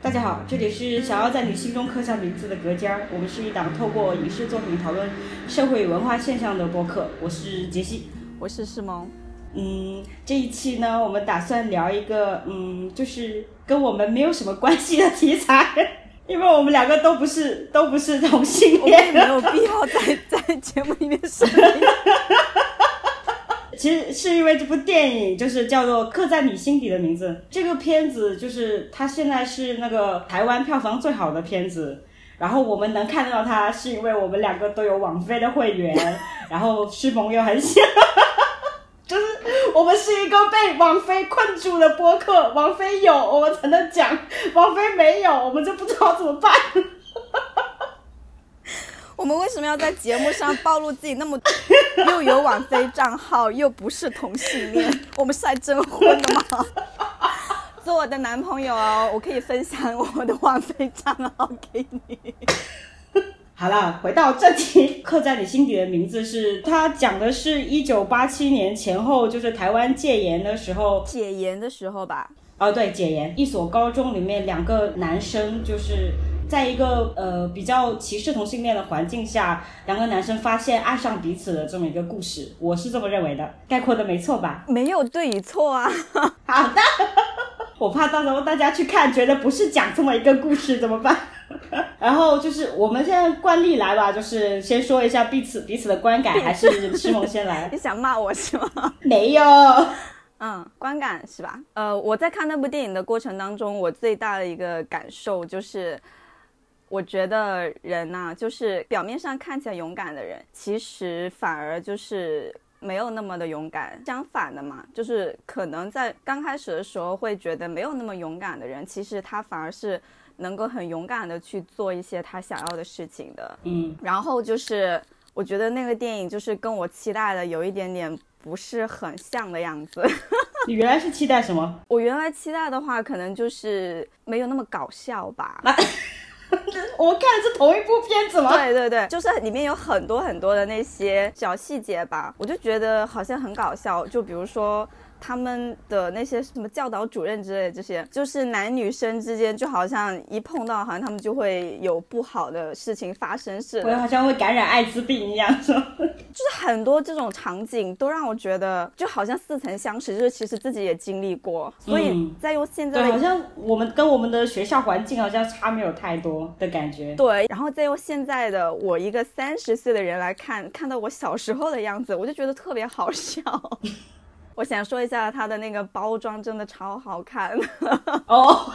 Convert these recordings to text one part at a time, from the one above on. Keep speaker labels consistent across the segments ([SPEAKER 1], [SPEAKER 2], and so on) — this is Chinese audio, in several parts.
[SPEAKER 1] 大家好，这里是想要在你心中刻下名字的隔间儿。我们是一档透过影视作品讨论社会文化现象的播客。我是杰西，
[SPEAKER 2] 我是世萌。
[SPEAKER 1] 嗯，这一期呢，我们打算聊一个，嗯，就是跟我们没有什么关系的题材，因为我们两个都不是都不是同性恋，
[SPEAKER 2] 没有必要在 在节目里面说。
[SPEAKER 1] 其实是因为这部电影就是叫做《刻在你心底的名字》，这个片子就是它现在是那个台湾票房最好的片子。然后我们能看到它，是因为我们两个都有网飞的会员，然后师朋友很喜，就是我们是一个被网飞困住的播客，网飞有我们才能讲，网飞没有我们就不知道怎么办。
[SPEAKER 2] 我们为什么要在节目上暴露自己那么 又有网飞账号又不是同性恋？我们是来征婚的吗？做我的男朋友哦，我可以分享我的网飞账号给你。
[SPEAKER 1] 好了，回到正题，刻在你心底的名字是它讲的是一九八七年前后，就是台湾戒严的时候，
[SPEAKER 2] 解严的时候吧？
[SPEAKER 1] 哦，对，解严，一所高中里面两个男生就是。在一个呃比较歧视同性恋的环境下，两个男生发现爱上彼此的这么一个故事，我是这么认为的，概括的没错吧？
[SPEAKER 2] 没有对与错啊。
[SPEAKER 1] 好的，我怕到时候大家去看觉得不是讲这么一个故事怎么办？然后就是我们现在惯例来吧，就是先说一下彼此彼此的观感，还是诗萌先来？
[SPEAKER 2] 你想骂我是吗？
[SPEAKER 1] 没有，
[SPEAKER 2] 嗯，观感是吧？呃，我在看那部电影的过程当中，我最大的一个感受就是。我觉得人呐，就是表面上看起来勇敢的人，其实反而就是没有那么的勇敢。相反的嘛，就是可能在刚开始的时候会觉得没有那么勇敢的人，其实他反而是能够很勇敢的去做一些他想要的事情的。
[SPEAKER 1] 嗯，
[SPEAKER 2] 然后就是我觉得那个电影就是跟我期待的有一点点不是很像的样子。
[SPEAKER 1] 你原来是期待什么？
[SPEAKER 2] 我原来期待的话，可能就是没有那么搞笑吧。
[SPEAKER 1] 我们看的是同一部片子吗？
[SPEAKER 2] 对对对，就是里面有很多很多的那些小细节吧，我就觉得好像很搞笑。就比如说。他们的那些什么教导主任之类，这些就是男女生之间，就好像一碰到，好像他们就会有不好的事情发生似的，
[SPEAKER 1] 好像会感染艾滋病一样，是吧？
[SPEAKER 2] 就是很多这种场景都让我觉得，就好像似曾相识，就是其实自己也经历过，所以再用现在，
[SPEAKER 1] 好像我们跟我们的学校环境好像差没有太多的感觉。
[SPEAKER 2] 对，然后再用现在的我一个三十岁的人来看，看到我小时候的样子，我就觉得特别好笑。我想说一下它的那个包装，真的超好看
[SPEAKER 1] 哦。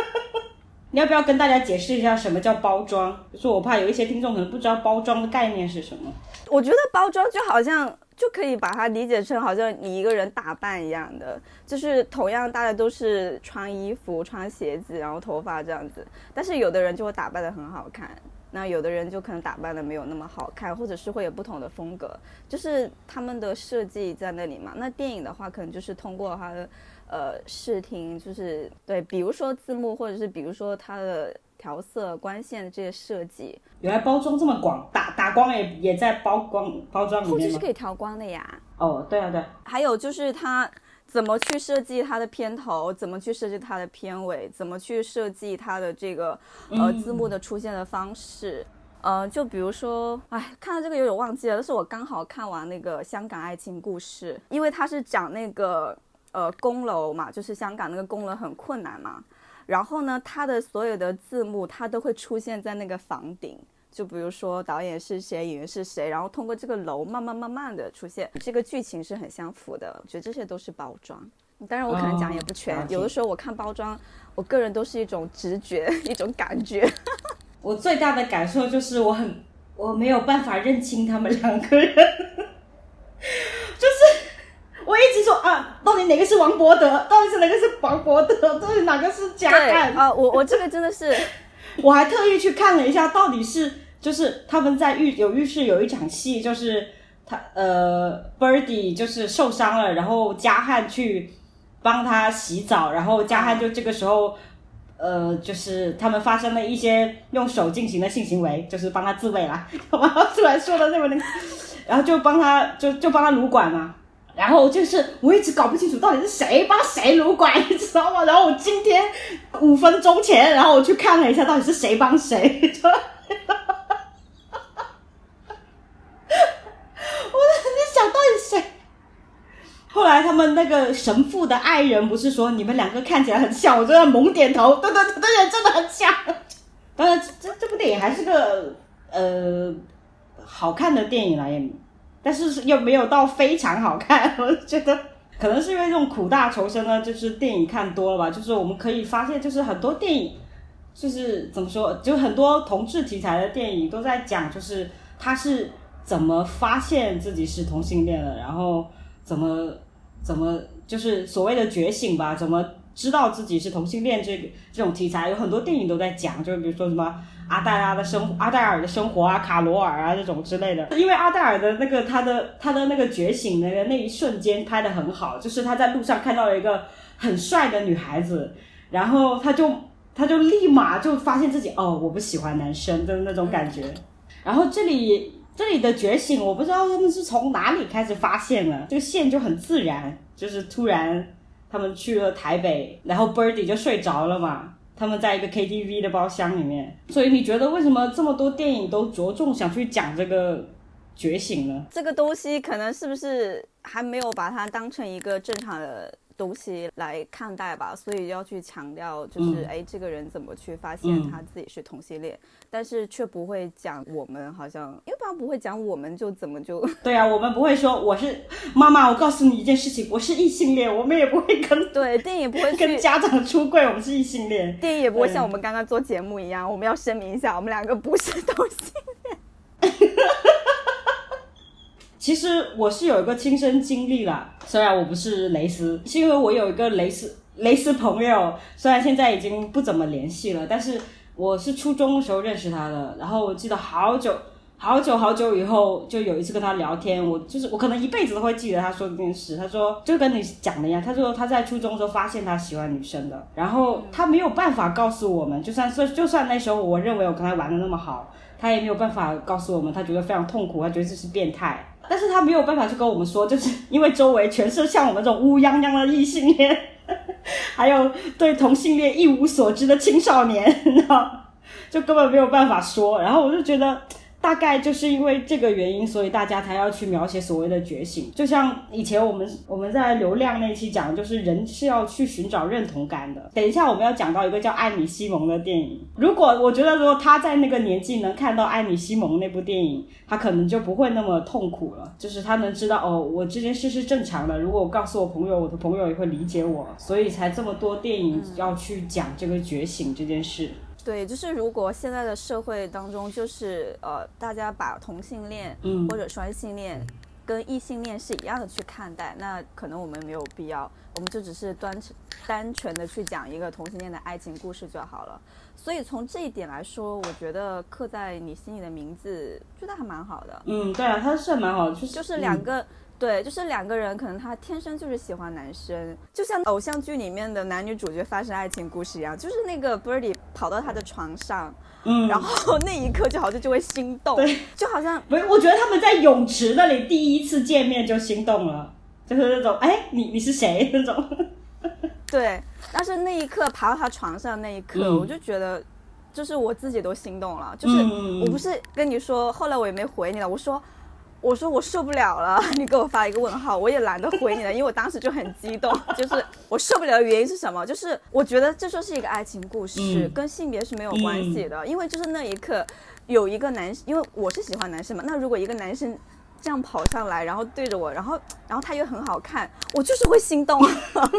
[SPEAKER 1] 你要不要跟大家解释一下什么叫包装？就是我怕有一些听众可能不知道包装的概念是什么。
[SPEAKER 2] 我觉得包装就好像就可以把它理解成好像你一个人打扮一样的，就是同样大家都是穿衣服、穿鞋子，然后头发这样子，但是有的人就会打扮的很好看。那有的人就可能打扮的没有那么好看，或者是会有不同的风格，就是他们的设计在那里嘛。那电影的话，可能就是通过它的呃视听，就是对，比如说字幕，或者是比如说它的调色、光线这些设计。
[SPEAKER 1] 原来包装这么广，打打光也也在包光包装里面
[SPEAKER 2] 后期是可以调光的呀。
[SPEAKER 1] 哦，对啊，对。
[SPEAKER 2] 还有就是它。怎么去设计它的片头？怎么去设计它的片尾？怎么去设计它的这个呃字幕的出现的方式？呃，就比如说，哎，看到这个有点忘记了，但是我刚好看完那个《香港爱情故事》，因为它是讲那个呃公楼嘛，就是香港那个公楼很困难嘛，然后呢，它的所有的字幕它都会出现在那个房顶。就比如说导演是谁，演员是谁，然后通过这个楼慢慢慢慢的出现，这个剧情是很相符的。我觉得这些都是包装，当然我可能讲也不全，有的时候我看包装，我个人都是一种直觉，一种感觉。
[SPEAKER 1] 我最大的感受就是我很我没有办法认清他们两个人，就是我一直说啊，到底哪个是王伯德，到底是哪个是王伯德，到底哪个是贾汉
[SPEAKER 2] 啊？我我这个真的是，
[SPEAKER 1] 我还特意去看了一下，到底是。就是他们在浴有浴室有一场戏，就是他呃，Birdy 就是受伤了，然后加汉去帮他洗澡，然后加汉就这个时候呃，就是他们发生了一些用手进行的性行为，就是帮他自慰啦，我突然说的那么那个，然后就帮他就就帮他撸管嘛，然后就是我一直搞不清楚到底是谁帮谁撸管，你知道吗？然后我今天五分钟前，然后我去看了一下，到底是谁帮谁。我在想到底谁？后来他们那个神父的爱人不是说你们两个看起来很像，我就在猛点头，对对对对，真的很像。当然，这这部电影还是个呃好看的电影啦，也。但是又没有到非常好看，我觉得可能是因为这种苦大仇深呢，就是电影看多了吧。就是我们可以发现，就是很多电影，就是怎么说，就很多同志题材的电影都在讲，就是他是怎么发现自己是同性恋的，然后怎么怎么就是所谓的觉醒吧，怎么知道自己是同性恋这个这种题材，有很多电影都在讲，就比如说什么。阿黛拉的生阿黛尔的生活啊，卡罗尔啊这种之类的，因为阿黛尔的那个他的他的那个觉醒那个那一瞬间拍的很好，就是他在路上看到了一个很帅的女孩子，然后他就他就立马就发现自己哦我不喜欢男生的那种感觉，然后这里这里的觉醒我不知道他们是从哪里开始发现的，这个线就很自然，就是突然他们去了台北，然后 Birdy 就睡着了嘛。他们在一个 KTV 的包厢里面，所以你觉得为什么这么多电影都着重想去讲这个觉醒呢？
[SPEAKER 2] 这个东西可能是不是还没有把它当成一个正常的？东西来看待吧，所以要去强调，就是哎，这个人怎么去发现他自己是同性恋，但是却不会讲我们好像，因为不然不会讲我们就怎么就
[SPEAKER 1] 对啊，我们不会说我是妈妈，我告诉你一件事情，我是异性恋，我们也不会跟
[SPEAKER 2] 对电影也不会
[SPEAKER 1] 跟家长出柜，我们是异性恋，
[SPEAKER 2] 电影也不会像我们刚刚做节目一样，我们要声明一下，我们两个不是同性恋。
[SPEAKER 1] 其实我是有一个亲身经历啦，虽然我不是蕾丝，是因为我有一个蕾丝蕾丝朋友，虽然现在已经不怎么联系了，但是我是初中的时候认识他的。然后我记得好久好久好久以后，就有一次跟他聊天，我就是我可能一辈子都会记得他说这件事。他说就跟你讲的一样，他说他在初中的时候发现他喜欢女生的，然后他没有办法告诉我们，就算是就算那时候我认为我跟他玩的那么好，他也没有办法告诉我们，他觉得非常痛苦，他觉得这是变态。但是他没有办法去跟我们说，就是因为周围全是像我们这种乌泱泱的异性恋，还有对同性恋一无所知的青少年，就根本没有办法说。然后我就觉得。大概就是因为这个原因，所以大家才要去描写所谓的觉醒。就像以前我们我们在流量那期讲，就是人是要去寻找认同感的。等一下我们要讲到一个叫《艾米西蒙》的电影。如果我觉得如果他在那个年纪能看到《艾米西蒙》那部电影，他可能就不会那么痛苦了。就是他能知道哦，我这件事是正常的。如果我告诉我朋友，我的朋友也会理解我。所以才这么多电影要去讲这个觉醒这件事。
[SPEAKER 2] 对，就是如果现在的社会当中，就是呃，大家把同性恋或者双性恋跟异性恋是一样的去看待，那可能我们没有必要，我们就只是单单纯的去讲一个同性恋的爱情故事就好了。所以从这一点来说，我觉得刻在你心里的名字，觉得还蛮好的。
[SPEAKER 1] 嗯，对啊，它是蛮好的，就是
[SPEAKER 2] 就是两个。对，就是两个人，可能他天生就是喜欢男生，就像偶像剧里面的男女主角发生爱情故事一样，就是那个 Birdy 跑到他的床上，嗯，然后那一刻就好像就会心动，
[SPEAKER 1] 对，
[SPEAKER 2] 就好像
[SPEAKER 1] 不是，我觉得他们在泳池那里第一次见面就心动了，就是那种，哎，你你是谁那种，
[SPEAKER 2] 对，但是那一刻爬到他床上那一刻，我就觉得，就是我自己都心动了，就是我不是跟你说，后来我也没回你了，我说。我说我受不了了，你给我发一个问号，我也懒得回你了，因为我当时就很激动。就是我受不了的原因是什么？就是我觉得这就是一个爱情故事，跟性别是没有关系的。因为就是那一刻，有一个男，因为我是喜欢男生嘛，那如果一个男生这样跑上来，然后对着我，然后然后他又很好看，我就是会心动。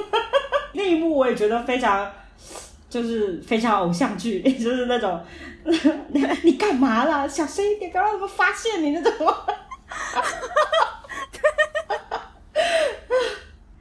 [SPEAKER 1] 那一幕我也觉得非常，就是非常偶像剧，就是那种你你干嘛了？小声一点，不要让他们发现你那种。哈哈
[SPEAKER 2] 哈！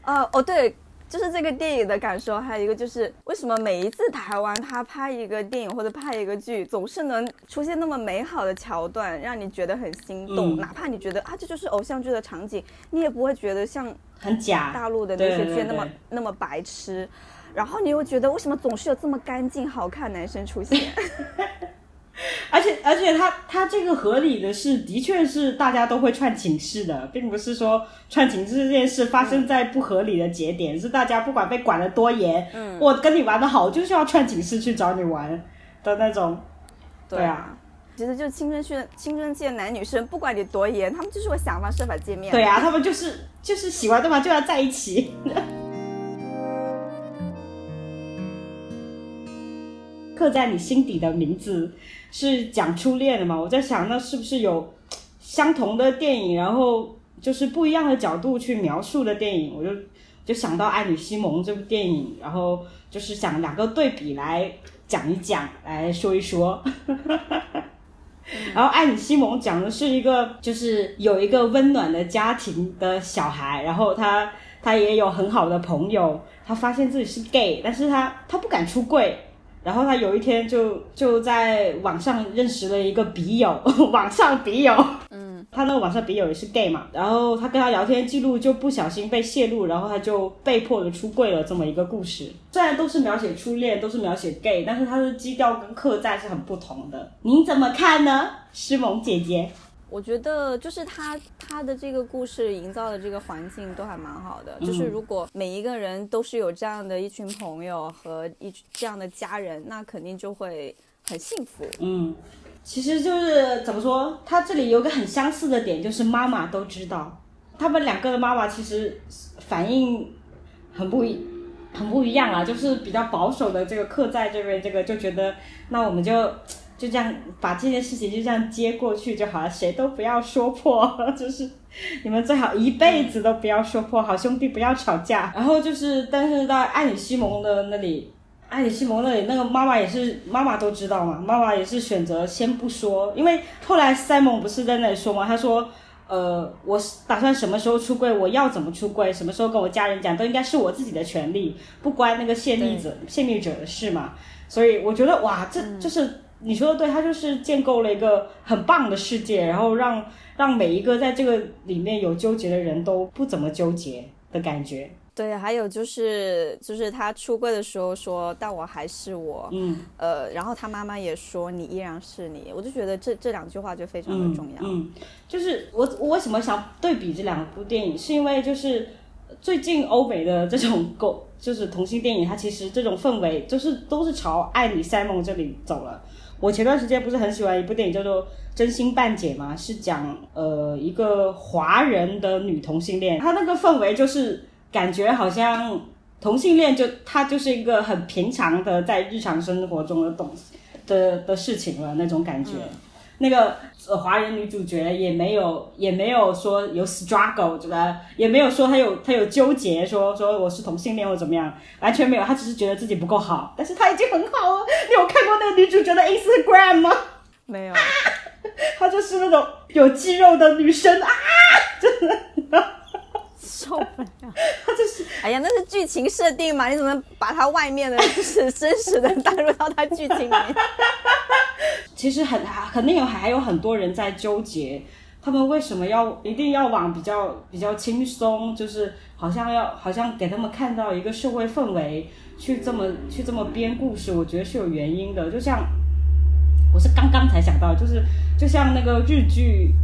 [SPEAKER 2] 哈，哦对，就是这个电影的感受，还有一个就是为什么每一次台湾他拍一个电影或者拍一个剧，总是能出现那么美好的桥段，让你觉得很心动，哪怕你觉得啊这就是偶像剧的场景，你也不会觉得像
[SPEAKER 1] 很假
[SPEAKER 2] 大陆的那些剧那么那么白痴，然后你又觉得为什么总是有这么干净好看男生出现？
[SPEAKER 1] 而且而且他他这个合理的是，的确是大家都会串寝室的，并不是说串寝室这件事发生在不合理的节点，是大家不管被管得多严，
[SPEAKER 2] 嗯，
[SPEAKER 1] 我跟你玩的好，就是要串寝室去找你玩的那种。对啊，
[SPEAKER 2] 其实就青春期的青春期的男女生，不管你多严，他们就是会想方设法见面。
[SPEAKER 1] 对啊，他们就是就是喜欢对方就要在一起。刻在你心底的名字是讲初恋的嘛？我在想，那是不是有相同的电影，然后就是不一样的角度去描述的电影？我就就想到《爱女西蒙》这部电影，然后就是想两个对比来讲一讲，来说一说。然后《爱你西蒙》讲的是一个，就是有一个温暖的家庭的小孩，然后他他也有很好的朋友，他发现自己是 gay，但是他他不敢出柜。然后他有一天就就在网上认识了一个笔友，网上笔友，
[SPEAKER 2] 嗯，
[SPEAKER 1] 他那个网上笔友也是 gay 嘛，然后他跟他聊天记录就不小心被泄露，然后他就被迫的出柜了，这么一个故事。虽然都是描写初恋，都是描写 gay，但是他的基调跟客栈是很不同的。您怎么看呢，诗萌姐姐？
[SPEAKER 2] 我觉得就是他他的这个故事营造的这个环境都还蛮好的。就是如果每一个人都是有这样的一群朋友和一这样的家人，那肯定就会很幸福。
[SPEAKER 1] 嗯，其实就是怎么说，他这里有个很相似的点，就是妈妈都知道，他们两个的妈妈其实反应很不一很不一样啊，就是比较保守的这个客在这边，这个就觉得那我们就。就这样把这件事情就这样接过去就好了，谁都不要说破，就是你们最好一辈子都不要说破，好兄弟不要吵架。然后就是，但是到艾里西蒙的那里，艾里西蒙那里那个妈妈也是妈妈都知道嘛，妈妈也是选择先不说，因为后来塞蒙不是在那里说嘛，他说，呃，我打算什么时候出柜，我要怎么出柜，什么时候跟我家人讲，都应该是我自己的权利，不关那个泄密者泄密者的事嘛。所以我觉得哇，这就是。你说的对，他就是建构了一个很棒的世界，然后让让每一个在这个里面有纠结的人都不怎么纠结的感觉。
[SPEAKER 2] 对，还有就是就是他出柜的时候说，但我还是我，
[SPEAKER 1] 嗯，
[SPEAKER 2] 呃，然后他妈妈也说你依然是你，我就觉得这这两句话就非常的重要。
[SPEAKER 1] 嗯，就是我我为什么想对比这两部电影，是因为就是最近欧美的这种狗就是同性电影，它其实这种氛围就是都是朝爱你塞蒙这里走了。我前段时间不是很喜欢一部电影叫做《真心半解》吗？是讲呃一个华人的女同性恋，她那个氛围就是感觉好像同性恋就她就是一个很平常的在日常生活中的东西的的事情了那种感觉。那个呃华人女主角也没有也没有说有 struggle，对吧？也没有说她有她有纠结，说说我是同性恋或怎么样，完全没有，她只是觉得自己不够好，但是她已经很好了。你有看过那个女主角的 Instagram 吗？
[SPEAKER 2] 没有，
[SPEAKER 1] 她就是那种有肌肉的女生啊，真的。
[SPEAKER 2] 受不了，
[SPEAKER 1] 他就是，
[SPEAKER 2] 哎呀，那是剧情设定嘛？你怎么把他外面的，就是真实的带入到他剧情里面？
[SPEAKER 1] 其实很肯定有还有很多人在纠结，他们为什么要一定要往比较比较轻松，就是好像要好像给他们看到一个社会氛围，去这么去这么编故事，我觉得是有原因的。就像我是刚刚才想到，就是就像那个日剧。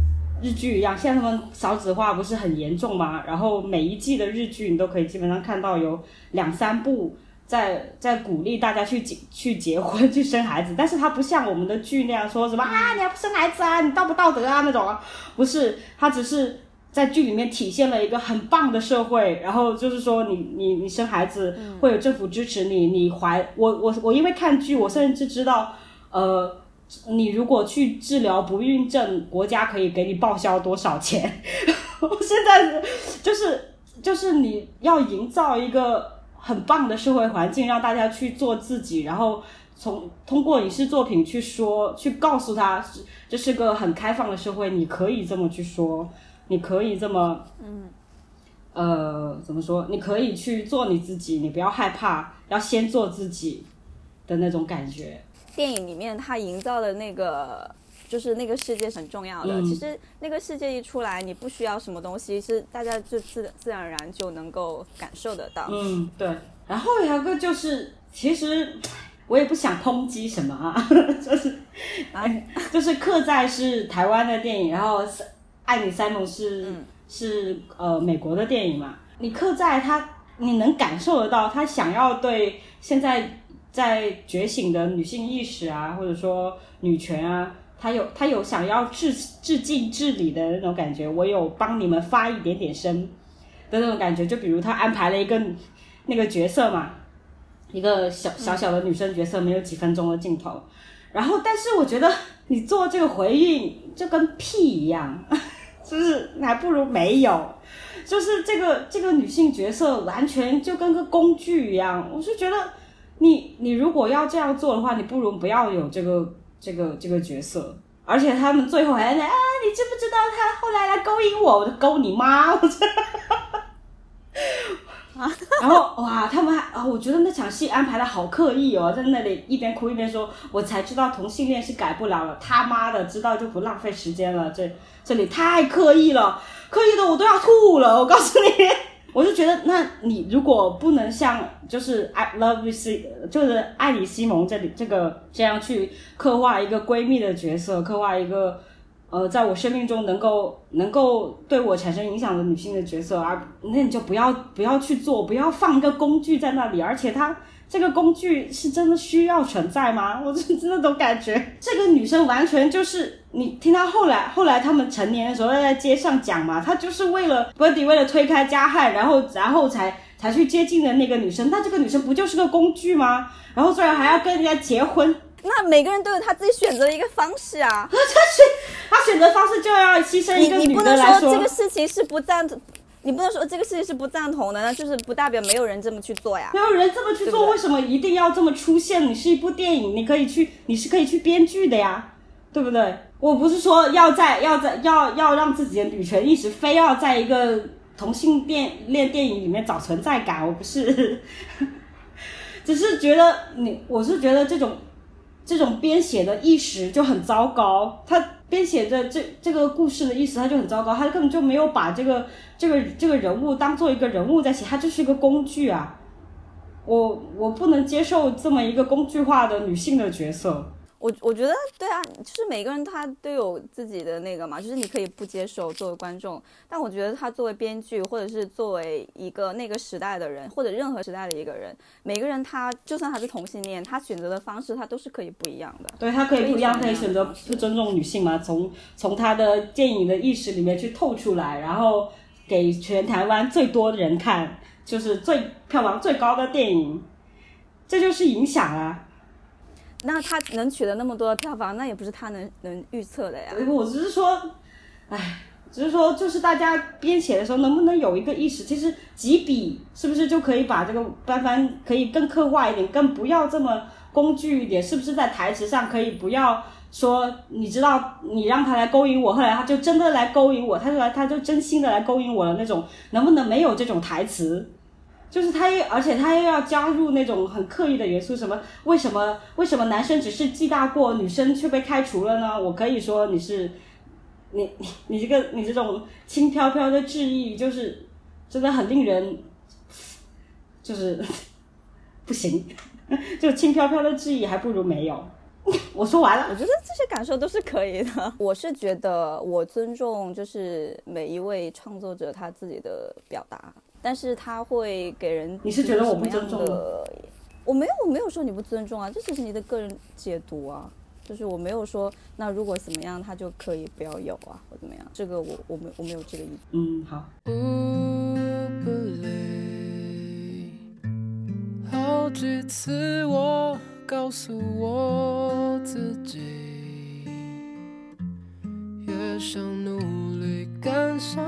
[SPEAKER 1] 日剧一样，现在他们少子化不是很严重吗？然后每一季的日剧，你都可以基本上看到有两三部在在鼓励大家去结去结婚去生孩子，但是它不像我们的剧那样说什么啊你要不生孩子啊你道不道德啊那种，不是，它只是在剧里面体现了一个很棒的社会，然后就是说你你你生孩子会有政府支持你，你怀我我我因为看剧，我甚至知道呃。你如果去治疗不孕症，国家可以给你报销多少钱？现在就是就是你要营造一个很棒的社会环境，让大家去做自己，然后从通过影视作品去说，去告诉他，这是个很开放的社会，你可以这么去说，你可以这么，
[SPEAKER 2] 嗯，
[SPEAKER 1] 呃，怎么说？你可以去做你自己，你不要害怕，要先做自己的那种感觉。
[SPEAKER 2] 电影里面他营造的那个，就是那个世界是很重要的。其实那个世界一出来，你不需要什么东西，是大家就自自然而然就能够感受得到。
[SPEAKER 1] 嗯，对。然后有一个就是，其实我也不想抨击什么啊，就是啊，就是客在是台湾的电影，然后爱你塞蒙是是呃美国的电影嘛，你客在他，你能感受得到他想要对现在在觉醒的女性意识啊，或者说女权啊。她有她有想要致致敬治理的那种感觉，我有帮你们发一点点声的那种感觉。就比如她安排了一个那个角色嘛，一个小小小的女生角色，没有几分钟的镜头。然后，但是我觉得你做这个回应就跟屁一样，就是还不如没有。就是这个这个女性角色完全就跟个工具一样。我是觉得你你如果要这样做的话，你不如不要有这个。这个这个角色，而且他们最后还在啊，你知不知道他后来来勾引我？我就勾你妈！我这，然后哇，他们还啊，我觉得那场戏安排的好刻意哦，在那里一边哭一边说，我才知道同性恋是改不了了，他妈的，知道就不浪费时间了，这这里太刻意了，刻意的我都要吐了，我告诉你。我就觉得，那你如果不能像就是 I love 西，就是爱里西蒙这里这个这样去刻画一个闺蜜的角色，刻画一个呃，在我生命中能够能够对我产生影响的女性的角色，而那你就不要不要去做，不要放一个工具在那里，而且它。这个工具是真的需要存在吗？我是那种感觉，这个女生完全就是你听她后来后来他们成年的时候在街上讲嘛，她就是为了 Buddy 为了推开加害，然后然后才才去接近的那个女生，那这个女生不就是个工具吗？然后最后还要跟人家结婚，
[SPEAKER 2] 那每个人都有他自己选择的一个方式啊，
[SPEAKER 1] 他选他选择方式就要牺牲一个女的来
[SPEAKER 2] 说，这个事情是不赞同。你不能说这个事情是不赞同的，那就是不代表没有人这么去做呀。
[SPEAKER 1] 没有人这么去做，为什么一定要这么出现？你是一部电影，你可以去，你是可以去编剧的呀，对不对？我不是说要在要在要要让自己的女权意识非要在一个同性恋恋电影里面找存在感，我不是，只是觉得你，我是觉得这种这种编写的意识就很糟糕，他。编写的这这个故事的意思，他就很糟糕，他根本就没有把这个这个这个人物当做一个人物在写，他就是一个工具啊！我我不能接受这么一个工具化的女性的角色。
[SPEAKER 2] 我我觉得对啊，就是每个人他都有自己的那个嘛，就是你可以不接受作为观众，但我觉得他作为编剧或者是作为一个那个时代的人，或者任何时代的一个人，每个人他就算他是同性恋，他选择的方式他都是可以不一样的。
[SPEAKER 1] 对他可以不一样，可以选择不尊重女性嘛？从从他的电影的意识里面去透出来，然后给全台湾最多的人看，就是最票房最高的电影，这就是影响啊。
[SPEAKER 2] 那他能取得那么多票房，那也不是他能能预测的呀。
[SPEAKER 1] 我只是说，哎，只是说，就是大家编写的时候，能不能有一个意识？其实几笔是不是就可以把这个班班可以更刻画一点，更不要这么工具一点？是不是在台词上可以不要说？你知道，你让他来勾引我，后来他就真的来勾引我，他就来，他就真心的来勾引我的那种，能不能没有这种台词？就是他又，而且他又要加入那种很刻意的元素，什么？为什么？为什么男生只是记大过，女生却被开除了呢？我可以说你是，你你你这个你这种轻飘飘的质疑，就是真的很令人，就是不行，就轻飘飘的质疑还不如没有。我说完了，
[SPEAKER 2] 我觉得这些感受都是可以的。我是觉得我尊重，就是每一位创作者他自己的表达。但是他会给人，
[SPEAKER 1] 你是觉得我不尊重？
[SPEAKER 2] 我没有，我没有说你不尊重啊，这只是你的个人解读啊。就是我没有说，那如果怎么样，他就可以不要有啊，或怎么样？这个我我没我没有这个意思。
[SPEAKER 1] 嗯，好。好几次我告诉我自己，也想努力赶上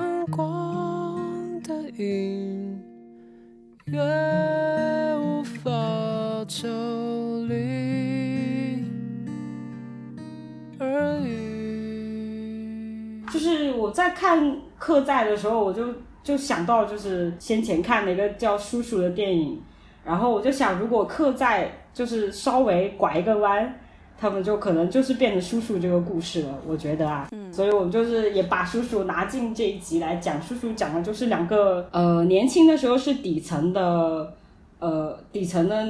[SPEAKER 1] 看《客在》的时候，我就就想到，就是先前看了一个叫《叔叔》的电影，然后我就想，如果《客在》就是稍微拐一个弯。他们就可能就是变成叔叔这个故事了，我觉得啊，嗯所以我们就是也把叔叔拿进这一集来讲。叔叔讲的就是两个呃年轻的时候是底层的呃底层的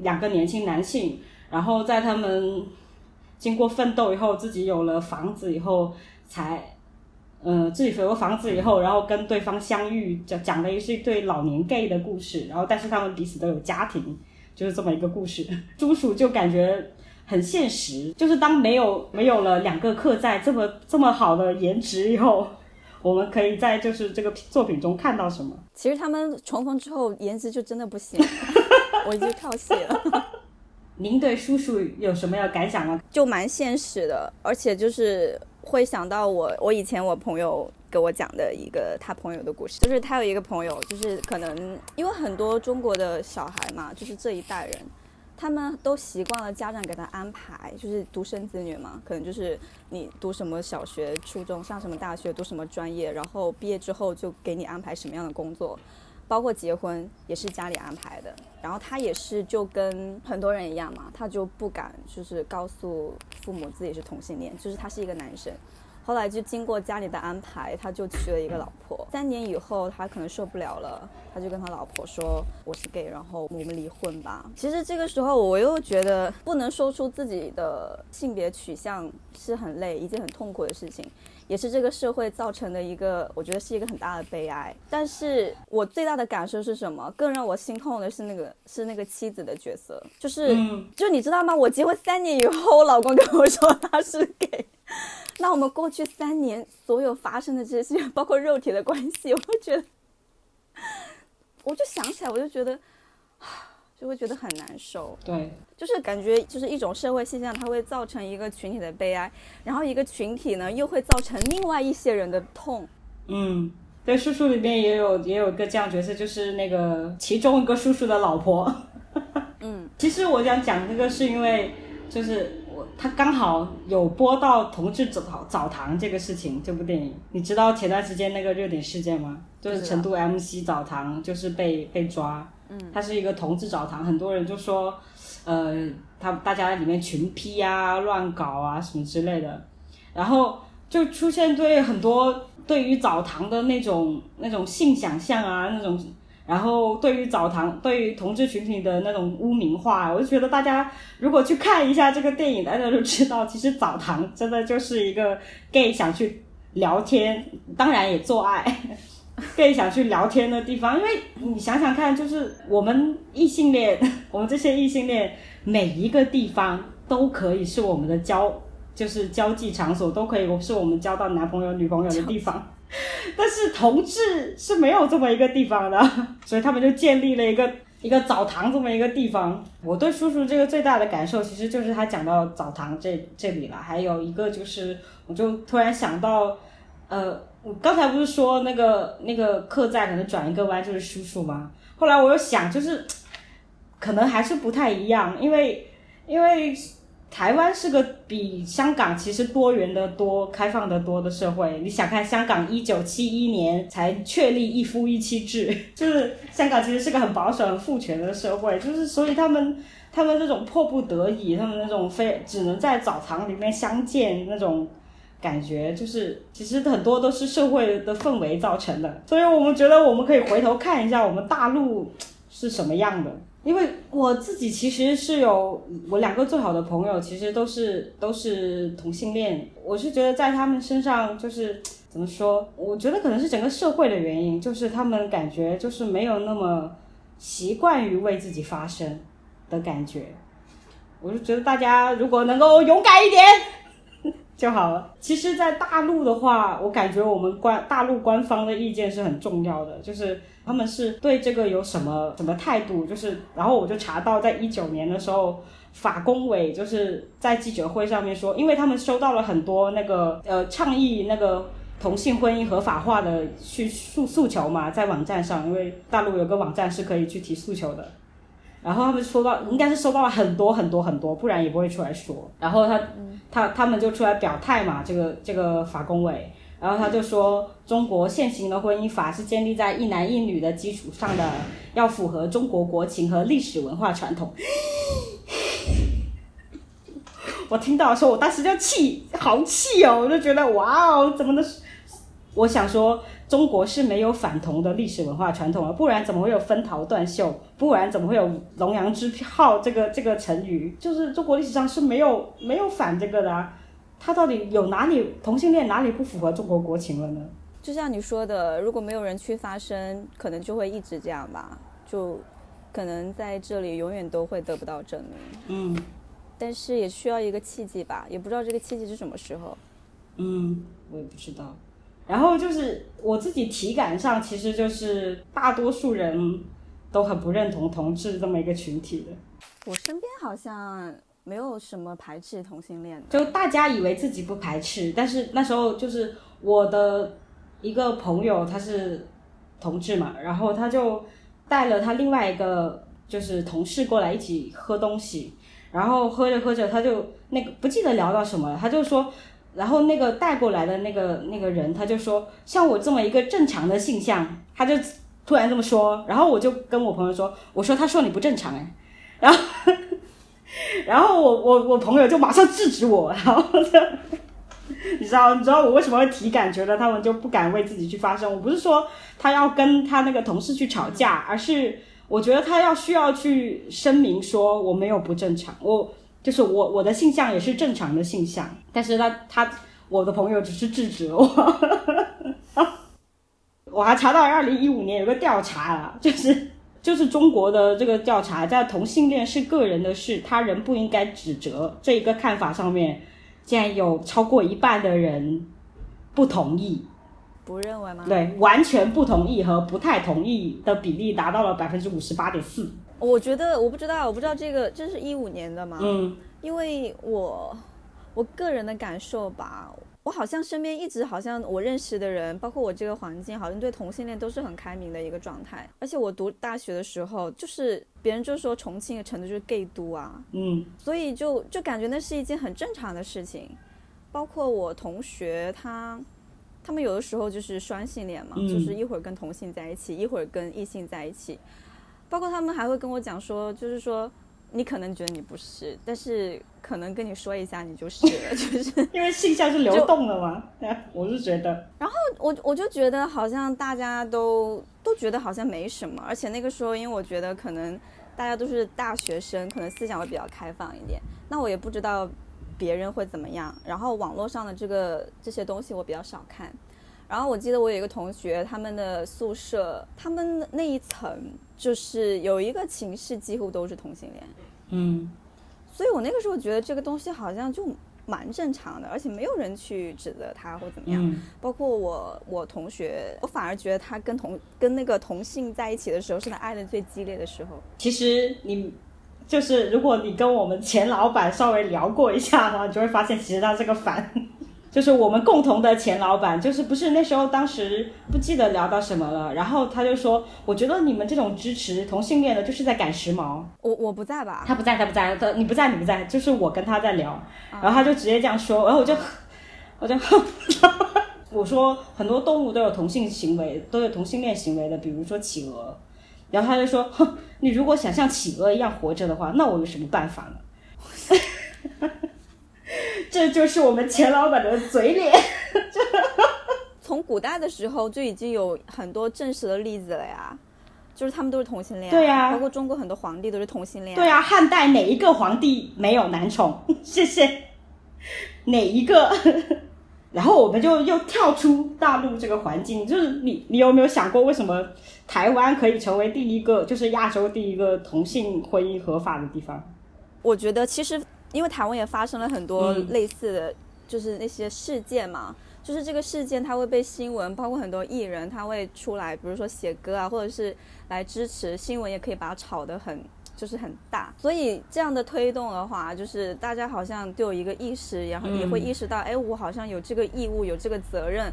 [SPEAKER 1] 两个年轻男性，然后在他们经过奋斗以后，自己有了房子以后，才呃自己有了房子以后，然后跟对方相遇，讲讲的是一对老年 gay 的故事，然后但是他们彼此都有家庭，就是这么一个故事。猪鼠就感觉。很现实，就是当没有没有了两个客在这么这么好的颜值以后，我们可以在就是这个作品中看到什么？
[SPEAKER 2] 其实他们重逢之后颜值就真的不行，我已经跳戏了。
[SPEAKER 1] 您对叔叔有什么要感想吗？
[SPEAKER 2] 就蛮现实的，而且就是会想到我我以前我朋友给我讲的一个他朋友的故事，就是他有一个朋友，就是可能因为很多中国的小孩嘛，就是这一代人。他们都习惯了家长给他安排，就是独生子女嘛，可能就是你读什么小学、初中，上什么大学，读什么专业，然后毕业之后就给你安排什么样的工作，包括结婚也是家里安排的。然后他也是就跟很多人一样嘛，他就不敢就是告诉父母自己是同性恋，就是他是一个男生。后来就经过家里的安排，他就娶了一个老婆。三年以后，他可能受不了了，他就跟他老婆说：“我是 gay，然后我们离婚吧。”其实这个时候，我又觉得不能说出自己的性别取向是很累，一件很痛苦的事情，也是这个社会造成的一个，我觉得是一个很大的悲哀。但是我最大的感受是什么？更让我心痛的是那个是那个妻子的角色，就是就你知道吗？我结婚三年以后，我老公跟我说他是 gay。那我们过去三年所有发生的这些，包括肉体的关系，我会觉得，我就想起来，我就觉得，就会觉得很难受。
[SPEAKER 1] 对，
[SPEAKER 2] 就是感觉就是一种社会现象，它会造成一个群体的悲哀，然后一个群体呢又会造成另外一些人的痛。
[SPEAKER 1] 嗯，在叔叔里面也有也有一个这样角色，就是那个其中一个叔叔的老婆。嗯，其实我想讲这个是因为就是我。他刚好有播到同志澡澡堂这个事情，这部电影，你知道前段时间那个热点事件吗？就是成都 MC 澡堂就是被被抓，嗯，它是一个同志澡堂，很多人就说，呃，他大家在里面群批啊、乱搞啊什么之类的，然后就出现对很多对于澡堂的那种那种性想象啊那种。然后对于澡堂，对于同志群体的那种污名化，我就觉得大家如果去看一下这个电影，大家就知道，其实澡堂真的就是一个 gay 想去聊天，当然也做爱更想去聊天的地方。因为你想想看，就是我们异性恋，我们这些异性恋，每一个地方都可以是我们的交，就是交际场所，都可以是我们交到男朋友、女朋友的地方。但是同志是没有这么一个地方的，所以他们就建立了一个一个澡堂这么一个地方。我对叔叔这个最大的感受，其实就是他讲到澡堂这这里了。还有一个就是，我就突然想到，呃，我刚才不是说那个那个客栈可能转一个弯就是叔叔吗？后来我又想，就是可能还是不太一样，因为因为。台湾是个比香港其实多元的多、开放的多的社会。你想看香港一九七一年才确立一夫一妻制，就是香港其实是个很保守、很父权的社会，就是所以他们他们这种迫不得已，他们那种非只能在澡堂里面相见那种感觉，就是其实很多都是社会的氛围造成的。所以我们觉得我们可以回头看一下我们大陆是什么样的。因为我自己其实是有我两个最好的朋友，其实都是都是同性恋。我是觉得在他们身上，就是怎么说？我觉得可能是整个社会的原因，就是他们感觉就是没有那么习惯于为自己发声的感觉。我就觉得大家如果能够勇敢一点就好了。其实，在大陆的话，我感觉我们官大陆官方的意见是很重要的，就是。他们是对这个有什么什么态度？就是，然后我就查到，在一九年的时候，法工委就是在记者会上面说，因为他们收到了很多那个呃倡议那个同性婚姻合法化的去诉诉求嘛，在网站上，因为大陆有个网站是可以去提诉求的，然后他们收到应该是收到了很多很多很多，不然也不会出来说。然后他他他们就出来表态嘛，这个这个法工委。然后他就说，中国现行的婚姻法是建立在一男一女的基础上的，要符合中国国情和历史文化传统。我听到的时候，我当时就气，好气哦！我就觉得，哇哦，怎么能？我想说，中国是没有反同的历史文化传统啊，不然怎么会有分桃断袖？不然怎么会有龙阳之好这个这个成语？就是中国历史上是没有没有反这个的啊。他到底有哪里同性恋哪里不符合中国国情了呢？
[SPEAKER 2] 就像你说的，如果没有人去发声，可能就会一直这样吧，就可能在这里永远都会得不到证明。
[SPEAKER 1] 嗯
[SPEAKER 2] 但是也需要一个契机吧，也不知道这个契机是什么时候。
[SPEAKER 1] 嗯，我也不知道。然后就是我自己体感上，其实就是大多数人都很不认同同志这么一个群体的。
[SPEAKER 2] 我身边好像没有什么排斥同性恋的，
[SPEAKER 1] 就大家以为自己不排斥，但是那时候就是我的一个朋友，他是同志嘛，然后他就带了他另外一个就是同事过来一起喝东西，然后喝着喝着他就那个不记得聊到什么了，他就说，然后那个带过来的那个那个人他就说，像我这么一个正常的性向，他就突然这么说，然后我就跟我朋友说，我说他说你不正常哎，然后。然后我我我朋友就马上制止我，然后就你知道你知道我为什么会体感觉得他们就不敢为自己去发声？我不是说他要跟他那个同事去吵架，而是我觉得他要需要去声明说我没有不正常，我就是我我的性向也是正常的性向，但是他他我的朋友只是制止了我。我还查到二零一五年有个调查了，就是。就是中国的这个调查，在同性恋是个人的事，他人不应该指责这一个看法上面，竟然有超过一半的人不同意，
[SPEAKER 2] 不认为吗？
[SPEAKER 1] 对，完全不同意和不太同意的比例达到了百分之五十八点四。
[SPEAKER 2] 我觉得我不知道，我不知道这个这是一五年的吗？
[SPEAKER 1] 嗯，
[SPEAKER 2] 因为我我个人的感受吧。我好像身边一直好像我认识的人，包括我这个环境，好像对同性恋都是很开明的一个状态。而且我读大学的时候，就是别人就说重庆的成都就是 gay 都啊，
[SPEAKER 1] 嗯，
[SPEAKER 2] 所以就就感觉那是一件很正常的事情。包括我同学他，他们有的时候就是双性恋嘛，
[SPEAKER 1] 嗯
[SPEAKER 2] 就是一会儿跟同性在一起，一会儿跟异性在一起。包括他们还会跟我讲说，就是说你可能觉得你不是，但是可能跟你说一下你就是了，就是。
[SPEAKER 1] 因为性向是流动的嘛，我是觉得，然后
[SPEAKER 2] 我我就觉得好像大家都都觉得好像没什么，而且那个时候，因为我觉得可能大家都是大学生，可能思想会比较开放一点。那我也不知道别人会怎么样，然后网络上的这个这些东西我比较少看。然后我记得我有一个同学，他们的宿舍，他们那一层就是有一个寝室几乎都是同性恋，
[SPEAKER 1] 嗯
[SPEAKER 2] 所以我那个时候觉得这个东西好像就蛮正常的，而且没有人去指责他或怎么样。
[SPEAKER 1] 嗯
[SPEAKER 2] 包括我，我同学，我反而觉得他跟同跟那个同性在一起的时候，是他爱的最激烈的时候。
[SPEAKER 1] 其实你就是如果你跟我们前老板稍微聊过一下的话，你就会发现其实他是个反。就是我们共同的前老板，就是不是那时候当时不记得聊到什么了，然后他就说，我觉得你们这种支持同性恋的，就是在赶时髦。
[SPEAKER 2] 我我不在吧？
[SPEAKER 1] 他不在，他不在，他你不在，你不在，就是我跟他在聊，然后他就直接这样说，然后我就，我就，我说很多动物都有同性行为，都有同性恋行为的，比如说企鹅，然后他就说，哼，你如果想像企鹅一样活着的话，那我有什么办法呢？这就是我们钱老板的嘴脸。
[SPEAKER 2] 从古代的时候就已经有很多证实的例子了呀，就是他们都是同性恋、
[SPEAKER 1] 对呀
[SPEAKER 2] 包括中国很多皇帝都是同性恋。
[SPEAKER 1] 对呀，汉代哪一个皇帝没有男宠？谢谢。哪一个？然后我们就又跳出大陆这个环境，就是你，你有没有想过，为什么台湾可以成为第一个，就是亚洲第一个同性婚姻合法的地方？
[SPEAKER 2] 我觉得其实因为台湾也发生了很多
[SPEAKER 1] 嗯
[SPEAKER 2] 类似的，就是那些事件嘛。就是这个事件，它会被新闻，包括很多艺人，他会出来，比如说写歌啊，或者是来支持，新闻也可以把它炒得很，就是很大。所以这样的推动的话，就是大家好像都有一个意识，然后也会意识到，哎，我好像有这个义务，有这个责任，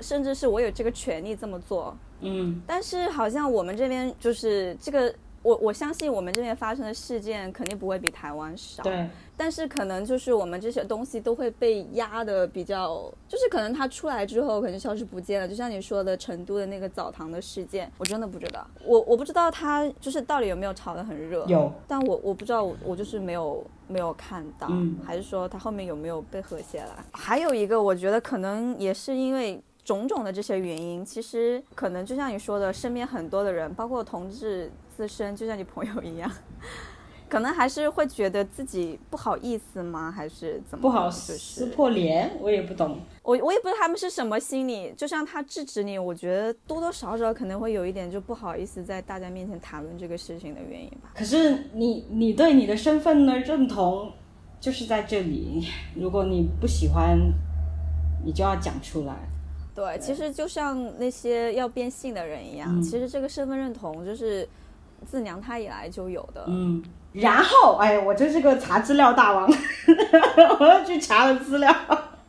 [SPEAKER 2] 甚至是我有这个权利这么做。
[SPEAKER 1] 嗯
[SPEAKER 2] 但是好像我们这边就是这个，我我相信我们这边发生的事件肯定不会比台湾少。
[SPEAKER 1] 对，
[SPEAKER 2] 但是可能就是我们这些东西都会被压的比较，就是可能它出来之后可能消失不见了。就像你说的成都的那个澡堂的事件，我真的不知道，我我不知道它就是到底有没有炒得很热，
[SPEAKER 1] 有，
[SPEAKER 2] 但我我不知道我我就是没有没有看到，
[SPEAKER 1] 嗯
[SPEAKER 2] 还是说它后面有没有被和谐了？还有一个我觉得可能也是因为。种种的这些原因，其实可能就像你说的，身边很多的人，包括同志自身，就像你朋友一样。可能还是会觉得自己不好意思吗？还是怎么？
[SPEAKER 1] 不好
[SPEAKER 2] 撕
[SPEAKER 1] 撕破脸，我也不懂。
[SPEAKER 2] 我我也不知道他们是什么心理。就像他制止你，我觉得多多少少可能会有一点就不好意思在大家面前谈论这个事情的原因吧。
[SPEAKER 1] 可是你你对你的身份的认同就是在这里。如果你不喜欢，你就要讲出来。
[SPEAKER 2] 对，其实就像那些要变性的人一样，其实这个身份认同就是自娘胎以来就有的。
[SPEAKER 1] 嗯。然后，哎，我真是个查资料大王，我又去查了资料，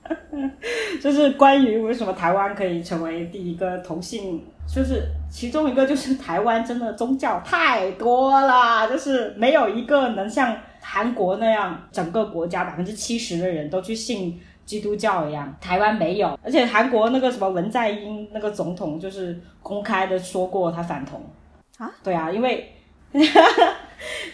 [SPEAKER 1] 就是关于为什么台湾可以成为第一个同性，就是其中一个就是台湾真的宗教太多了，就是没有一个能像韩国那样，整个国家百分之七十的人都去信基督教一样，台湾没有，而且韩国那个什么文在寅那个总统就是公开的说过他反同。
[SPEAKER 2] 啊，
[SPEAKER 1] 对啊，因为。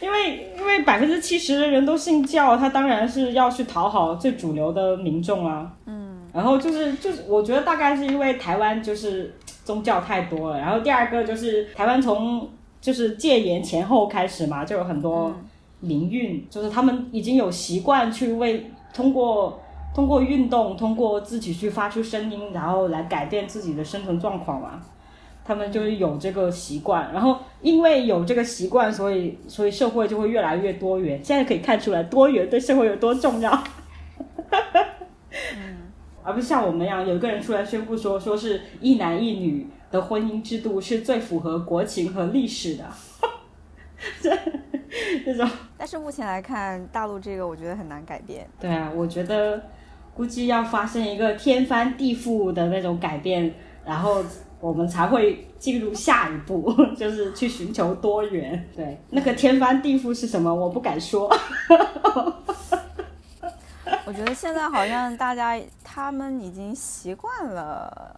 [SPEAKER 1] 因为因为百分之七十的人都信教，他当然是要去讨好最主流的民众啊。嗯，然后就是就是，我觉得大概是因为台湾就是宗教太多了，然后第二个就是台湾从就是戒严前后开始嘛，就有很多民运，就是他们已经有习惯去为通过通过运动，通过自己去发出声音，然后来改变自己的生存状况嘛。他们就是有这个习惯，然后因为有这个习惯，所以所以社会就会越来越多元。现在可以看出来，多元对社会有多重要。嗯，而不是像我们一样，有一个人出来宣布说，说是一男一女的婚姻制度是最符合国情和历史的。这 这种，
[SPEAKER 2] 但是目前来看，大陆这个我觉得很难改变。
[SPEAKER 1] 对啊，我觉得估计要发生一个天翻地覆的那种改变，然后。我们才会进入下一步，就是去寻求多元。对，那个天翻地覆是什么？我不敢说。
[SPEAKER 2] 我觉得现在好像大家他们已经习惯了，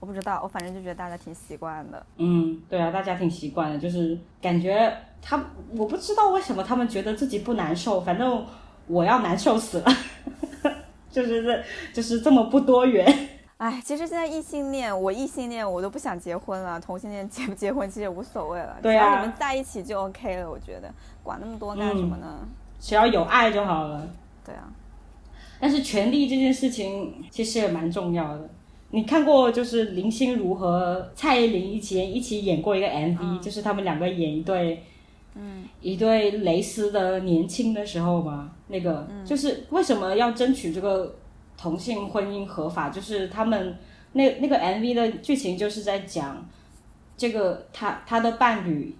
[SPEAKER 2] 我不知道，我反正就觉得大家挺习惯的。
[SPEAKER 1] 嗯，对啊，大家挺习惯的，就是感觉他，我不知道为什么他们觉得自己不难受，反正我要难受死了，就是这，就是这么不多元。
[SPEAKER 2] 哎，其实现在异性恋，我异性恋我都不想结婚了，同性恋结不结婚其实也无所谓了，
[SPEAKER 1] 只
[SPEAKER 2] 要你们在一起就 OK 了。我觉得管那么多干什么呢？
[SPEAKER 1] 只要有爱就好了。
[SPEAKER 2] 对啊，
[SPEAKER 1] 但是权力这件事情其实也蛮重要的。你看过就是林心如和蔡依林以前一起演过一个 MV，就是他们两个演一对，
[SPEAKER 2] 嗯，
[SPEAKER 1] 一对蕾丝的年轻的时候嘛，那个就是为什么要争取这个？同性婚姻合法，就是他们那那个 MV 的剧情就是在讲，这个他他的伴侣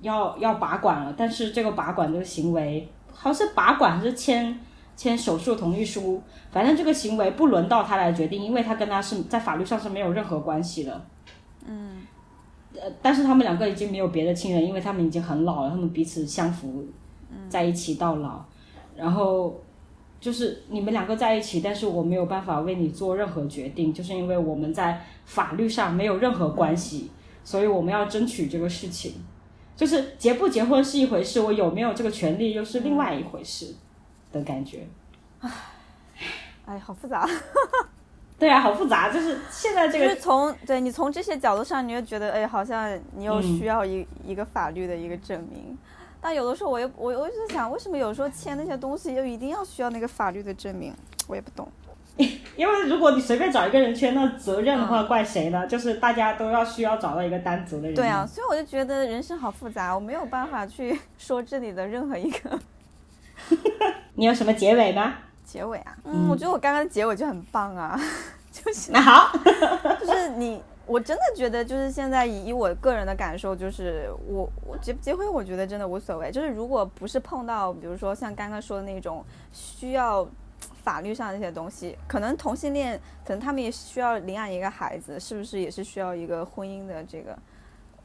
[SPEAKER 1] 要要拔管了，但是这个拔管这个行为，好像是拔管还是签签手术同意书，反正这个行为不轮到他来决定，因为他跟他是在法律上是没有任何关系的。
[SPEAKER 2] 嗯，
[SPEAKER 1] 呃，但是他们两个已经没有别的亲人，因为他们已经很老了，他们彼此相扶在一起到老，然后。就是你们两个在一起，但是我没有办法为你做任何决定，就是因为我们在法律上没有任何关系，所以我们要争取这个事情。就是结不结婚是一回事，我有没有这个权利又是另外一回事的感觉。
[SPEAKER 2] 唉，哎，好复杂。
[SPEAKER 1] 对啊，好复杂。就是现在这个，
[SPEAKER 2] 就是从对你从这些角度上，你会觉得，哎，好像你又需要一一个法律的一个证明。但有的时候，我又我我就在想，为什么有时候签那些东西又一定要需要那个法律的证明？我也不懂。
[SPEAKER 1] 因为如果你随便找一个人签，那责任的话怪谁呢？就是大家都要需要找到一个担责的人。
[SPEAKER 2] 对啊，所以我就觉得人生好复杂，我没有办法去 说这里的任何一个。
[SPEAKER 1] 你有什么结尾吗？
[SPEAKER 2] 结尾啊？嗯，我觉得我刚刚的结尾就很棒啊，就是
[SPEAKER 1] 那好，
[SPEAKER 2] 就是你。我真的觉得，就是现在以我个人的感受，就是我我结不结婚，我觉得真的无所谓。就是如果不是碰到，比如说像刚刚说的那种需要法律上的一些东西，可能同性恋，可能他们也需要领养一个孩子，是不是也是需要一个婚姻的这个？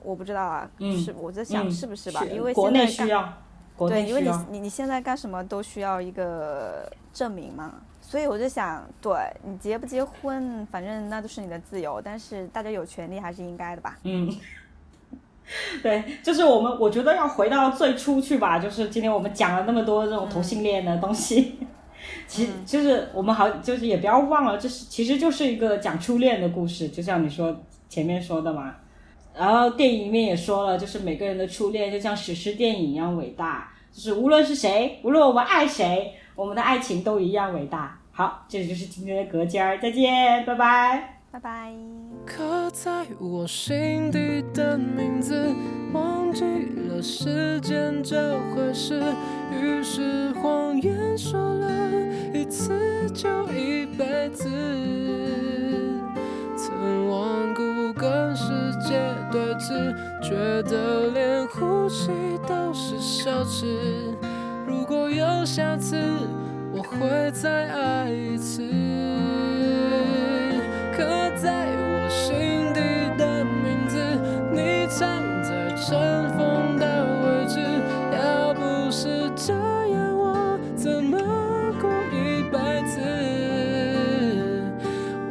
[SPEAKER 2] 我不知道啊，是我在想是不是吧？因为
[SPEAKER 1] 国内需要，
[SPEAKER 2] 对，因为你你你现在干什么都需要一个证明嘛。所以我就想，对你结不结婚，反正那都是你的自由，但是大家有权利还是应该的吧？
[SPEAKER 1] 嗯，对，就是我们，我觉得要回到最初去吧。就是今天我们讲了那么多这种同性恋的东西，其就是我们好，就是也不要忘了，这是其实就是一个讲初恋的故事，就像你说前面说的嘛。然后电影里面也说了，就是每个人的初恋就像史诗电影一样伟大，就是无论是谁，无论我们爱谁，我们的爱情都一样伟大。好，这就是今天的隔间儿，再见，拜拜，
[SPEAKER 2] 拜拜。
[SPEAKER 3] 刻在我心底的名字，忘记了时间这回事，于是谎言说了一次就一辈子。曾顽固跟世界对峙，觉得连呼吸都是奢侈。如果有下次，我会再爱一次。刻在我心底的名字，你藏在尘封的位置。要不是这样，我怎么过一辈子？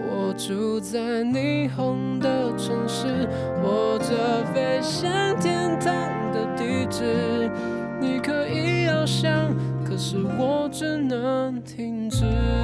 [SPEAKER 3] 我住在霓虹的城市，握着飞向天堂的地址。是我只能停止。